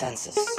senses.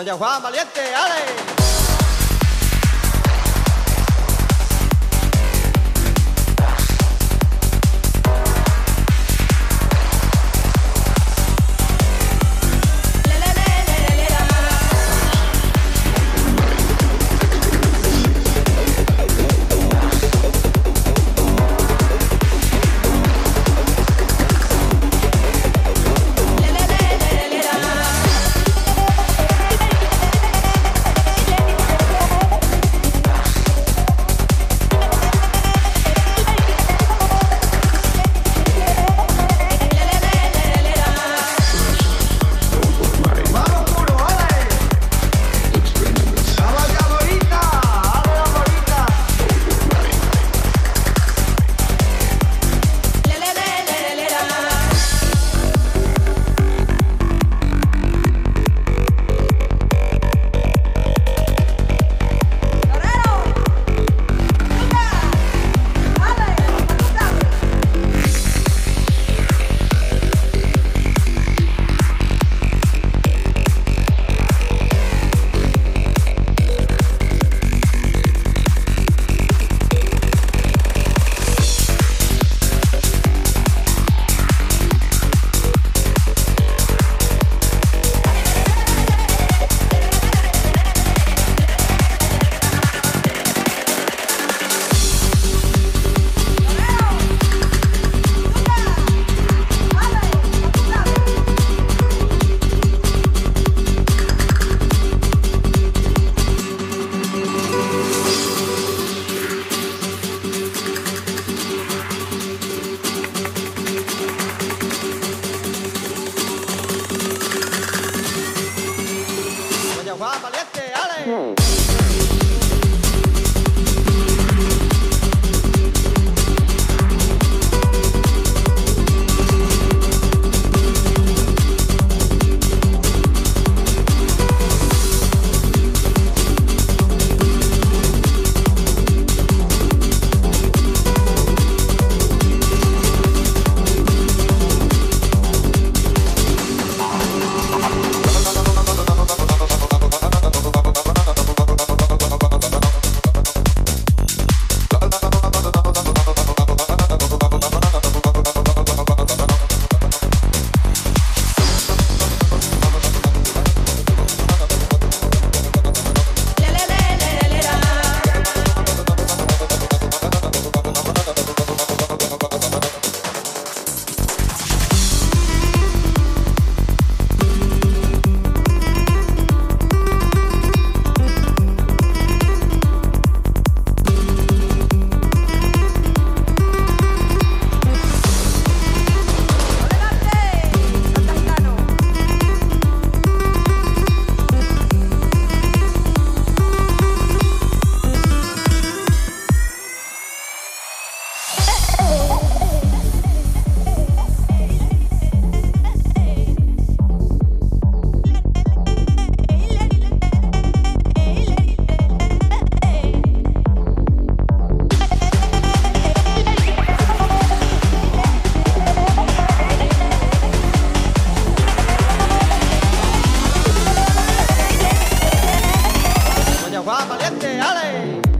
Allá, Juan, valiente, ale. Valiente, ale.